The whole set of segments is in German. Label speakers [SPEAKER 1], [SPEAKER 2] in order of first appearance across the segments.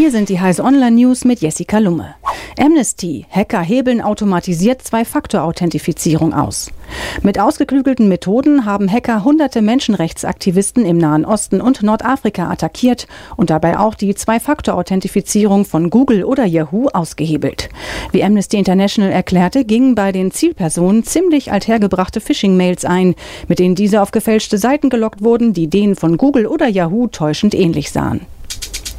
[SPEAKER 1] Hier sind die Heise Online News mit Jessica Lumme. Amnesty. Hacker hebeln automatisiert Zwei-Faktor-Authentifizierung aus. Mit ausgeklügelten Methoden haben Hacker hunderte Menschenrechtsaktivisten im Nahen Osten und Nordafrika attackiert und dabei auch die Zwei-Faktor-Authentifizierung von Google oder Yahoo ausgehebelt. Wie Amnesty International erklärte, gingen bei den Zielpersonen ziemlich althergebrachte Phishing-Mails ein, mit denen diese auf gefälschte Seiten gelockt wurden, die denen von Google oder Yahoo täuschend ähnlich sahen.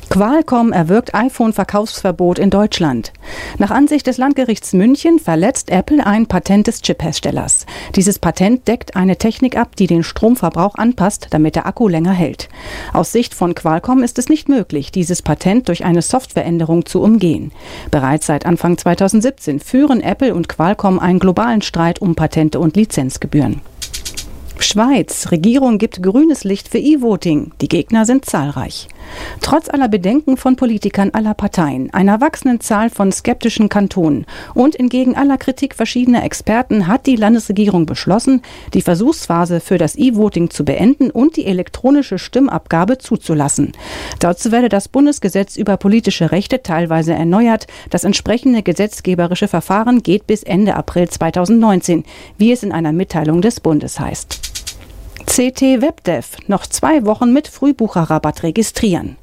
[SPEAKER 1] Qualcomm erwirkt iPhone-Verkaufsverbot in Deutschland. Nach Ansicht des Landgerichts München verletzt Apple ein Patent des Chip-Herstellers. Dieses Patent deckt eine Technik ab, die den Stromverbrauch anpasst, damit der Akku länger hält. Aus Sicht von Qualcomm ist es nicht möglich, dieses Patent durch eine Softwareänderung zu umgehen. Bereits seit Anfang 2017 führen Apple und Qualcomm einen globalen Streit um Patente und Lizenzgebühren. Schweiz. Regierung gibt grünes Licht für E-Voting. Die Gegner sind zahlreich. Trotz aller Bedenken von Politikern aller Parteien, einer wachsenden Zahl von skeptischen Kantonen und entgegen aller Kritik verschiedener Experten hat die Landesregierung beschlossen, die Versuchsphase für das E-Voting zu beenden und die elektronische Stimmabgabe zuzulassen. Dazu werde das Bundesgesetz über politische Rechte teilweise erneuert. Das entsprechende gesetzgeberische Verfahren geht bis Ende April 2019, wie es in einer Mitteilung des Bundes heißt. CT WebDev noch zwei Wochen mit Frühbucherrabatt registrieren.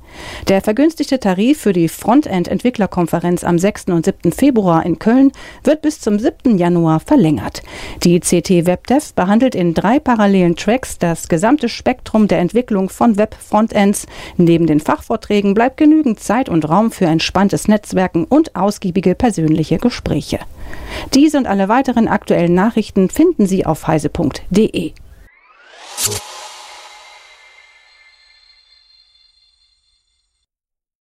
[SPEAKER 1] Der vergünstigte Tarif für die Frontend-Entwicklerkonferenz am 6. und 7. Februar in Köln wird bis zum 7. Januar verlängert. Die CT WebDev behandelt in drei parallelen Tracks das gesamte Spektrum der Entwicklung von Web-Frontends. Neben den Fachvorträgen bleibt genügend Zeit und Raum für entspanntes Netzwerken und ausgiebige persönliche Gespräche. Diese und alle weiteren aktuellen Nachrichten finden Sie auf heise.de. Thank you.